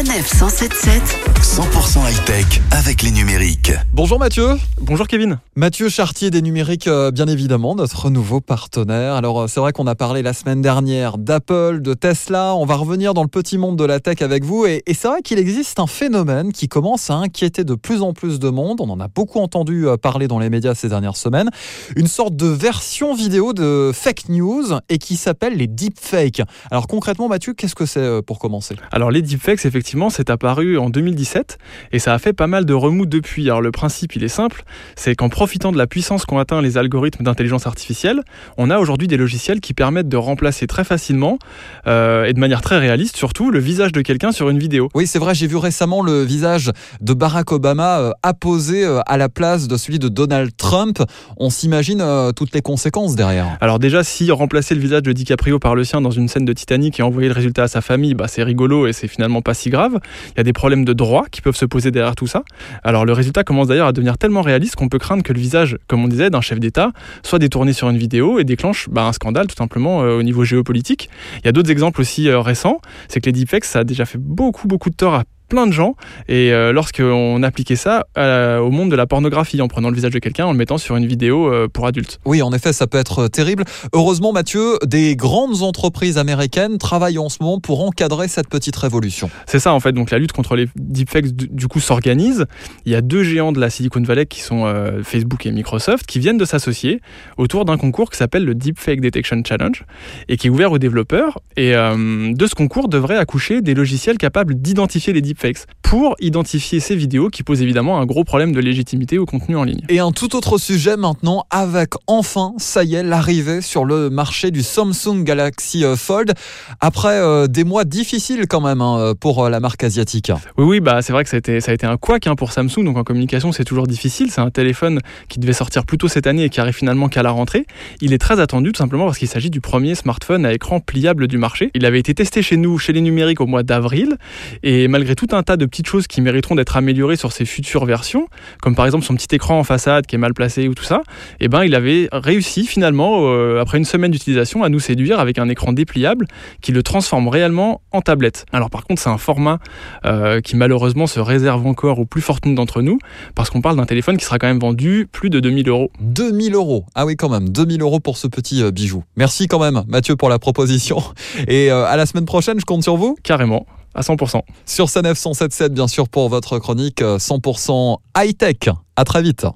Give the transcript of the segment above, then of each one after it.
Sanef 177. 100% high-tech avec les numériques. Bonjour Mathieu. Bonjour Kevin. Mathieu Chartier des numériques, euh, bien évidemment, notre nouveau partenaire. Alors euh, c'est vrai qu'on a parlé la semaine dernière d'Apple, de Tesla. On va revenir dans le petit monde de la tech avec vous. Et, et c'est vrai qu'il existe un phénomène qui commence à inquiéter de plus en plus de monde. On en a beaucoup entendu euh, parler dans les médias ces dernières semaines. Une sorte de version vidéo de fake news et qui s'appelle les deepfakes. Alors concrètement Mathieu, qu'est-ce que c'est pour commencer? Alors les deepfakes, effectivement, c'est apparu en 2017 et ça a fait pas mal de remous depuis. Alors le principe, il est simple, c'est qu'en profitant de la puissance qu'ont atteint les algorithmes d'intelligence artificielle, on a aujourd'hui des logiciels qui permettent de remplacer très facilement euh, et de manière très réaliste surtout le visage de quelqu'un sur une vidéo. Oui, c'est vrai, j'ai vu récemment le visage de Barack Obama euh, apposé euh, à la place de celui de Donald Trump. On s'imagine euh, toutes les conséquences derrière. Alors déjà, si remplacer le visage de DiCaprio par le sien dans une scène de Titanic et envoyer le résultat à sa famille, bah, c'est rigolo et c'est finalement pas si grave. Il y a des problèmes de droit qui peuvent se poser derrière tout ça. Alors le résultat commence d'ailleurs à devenir tellement réaliste qu'on peut craindre que le visage, comme on disait, d'un chef d'État soit détourné sur une vidéo et déclenche bah, un scandale tout simplement euh, au niveau géopolitique. Il y a d'autres exemples aussi euh, récents, c'est que les deepfakes, ça a déjà fait beaucoup beaucoup de tort à plein de gens. Et euh, lorsqu'on appliquait ça euh, au monde de la pornographie, en prenant le visage de quelqu'un, en le mettant sur une vidéo euh, pour adultes. Oui, en effet, ça peut être terrible. Heureusement, Mathieu, des grandes entreprises américaines travaillent en ce moment pour encadrer cette petite révolution. C'est ça, en fait. Donc la lutte contre les deepfakes, du coup, s'organise. Il y a deux géants de la Silicon Valley qui sont euh, Facebook et Microsoft qui viennent de s'associer autour d'un concours qui s'appelle le Deepfake Detection Challenge et qui est ouvert aux développeurs. Et euh, de ce concours devrait accoucher des logiciels capables d'identifier les deepfakes deepfakes. Pour identifier ces vidéos qui posent évidemment un gros problème de légitimité au contenu en ligne. Et un tout autre sujet maintenant, avec enfin, ça y est, l'arrivée sur le marché du Samsung Galaxy euh, Fold, après euh, des mois difficiles quand même hein, pour euh, la marque asiatique. Oui, oui, bah c'est vrai que ça a été, ça a été un couac hein, pour Samsung. Donc en communication, c'est toujours difficile. C'est un téléphone qui devait sortir plus tôt cette année et qui arrive finalement qu'à la rentrée. Il est très attendu tout simplement parce qu'il s'agit du premier smartphone à écran pliable du marché. Il avait été testé chez nous, chez les numériques, au mois d'avril. Et malgré tout un tas de petites choses qui mériteront d'être améliorées sur ses futures versions, comme par exemple son petit écran en façade qui est mal placé ou tout ça, et ben il avait réussi finalement, euh, après une semaine d'utilisation, à nous séduire avec un écran dépliable qui le transforme réellement en tablette. Alors par contre, c'est un format euh, qui malheureusement se réserve encore aux plus fortunés d'entre nous, parce qu'on parle d'un téléphone qui sera quand même vendu plus de 2000 euros. 2000 euros. Ah oui, quand même, 2000 euros pour ce petit euh, bijou. Merci quand même, Mathieu, pour la proposition. Et à la semaine prochaine, je compte sur vous. Carrément, à 100%. Sur Sanef 177, bien sûr, pour votre chronique euh, 100% high-tech. À très vite.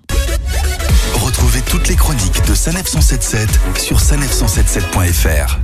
Retrouvez toutes les chroniques de Sanef 177 sur sanef177.fr.